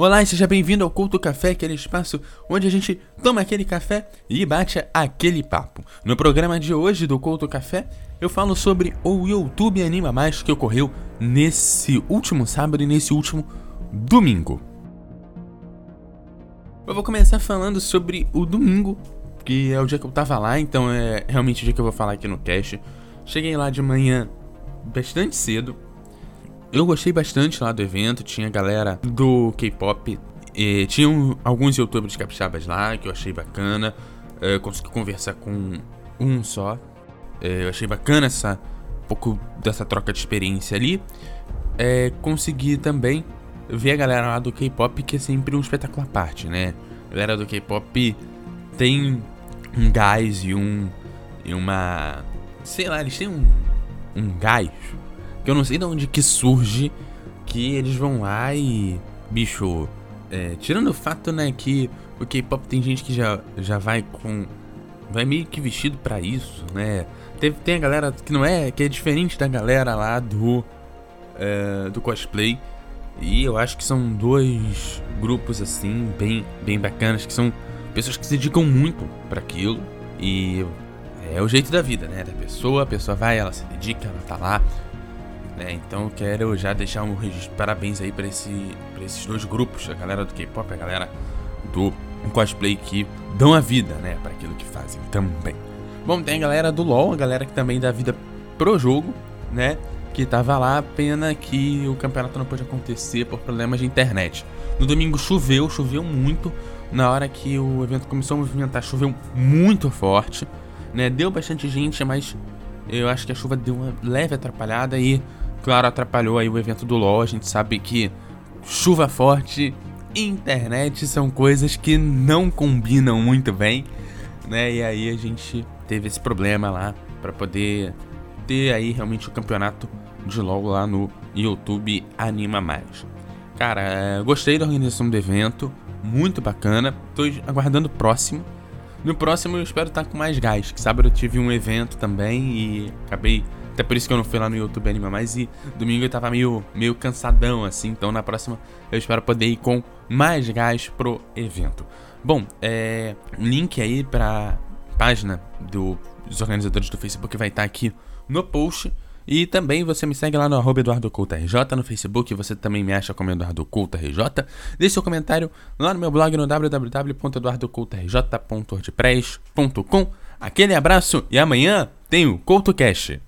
Olá e seja bem-vindo ao Culto Café, aquele espaço onde a gente toma aquele café e bate aquele papo. No programa de hoje do Culto Café, eu falo sobre o YouTube Anima Mais que ocorreu nesse último sábado e nesse último domingo. Eu vou começar falando sobre o domingo, que é o dia que eu tava lá, então é realmente o dia que eu vou falar aqui no cast. Cheguei lá de manhã bastante cedo, eu gostei bastante lá do evento, tinha galera do K-pop, tinha alguns youtubers capixabas lá que eu achei bacana. Eu consegui conversar com um só. Eu achei bacana essa um pouco dessa troca de experiência ali. É, consegui também ver a galera lá do K-pop, que é sempre um espetáculo à parte, né? A galera do K-pop tem um gás e um. e uma. sei lá, eles têm um. um gás que eu não sei de onde que surge que eles vão lá e. Bicho. É, tirando o fato, né, que o K-pop tem gente que já, já vai com. Vai meio que vestido para isso, né? Tem, tem a galera que não é. que é diferente da galera lá do. É, do cosplay. E eu acho que são dois grupos assim, bem, bem bacanas, que são pessoas que se dedicam muito para aquilo. E é o jeito da vida, né? Da pessoa, a pessoa vai, ela se dedica, ela tá lá né? Então eu quero já deixar um parabéns aí para esse, pra esses dois grupos, a galera do K-pop, a galera do cosplay que dão a vida, né, para aquilo que fazem também. Bom, tem a galera do LoL, a galera que também dá vida pro jogo, né? Que tava lá, pena que o campeonato não pôde acontecer por problemas de internet. No domingo choveu, choveu muito. Na hora que o evento começou a movimentar, choveu muito forte, né? Deu bastante gente, mas eu acho que a chuva deu uma leve atrapalhada e Claro, atrapalhou aí o evento do LoL. A gente sabe que chuva forte e internet são coisas que não combinam muito bem, né? E aí a gente teve esse problema lá para poder ter aí realmente o campeonato de LoL lá no YouTube Anima Mais. Cara, é, gostei da organização do evento, muito bacana. Tô aguardando o próximo. No próximo eu espero estar com mais gás, que sábado eu tive um evento também e acabei até por isso que eu não fui lá no YouTube Anima mais e domingo eu tava meio, meio cansadão assim. Então na próxima eu espero poder ir com mais gás pro evento. Bom, é. Link aí pra página do, dos organizadores do Facebook vai estar tá aqui no post. E também você me segue lá no arroba EduardoCultaRJ no Facebook, você também me acha como EduardoCultaRJ. Deixe seu comentário lá no meu blog no www.eduardocultarj.wordpress.com. Aquele abraço e amanhã tem o CoutoCast.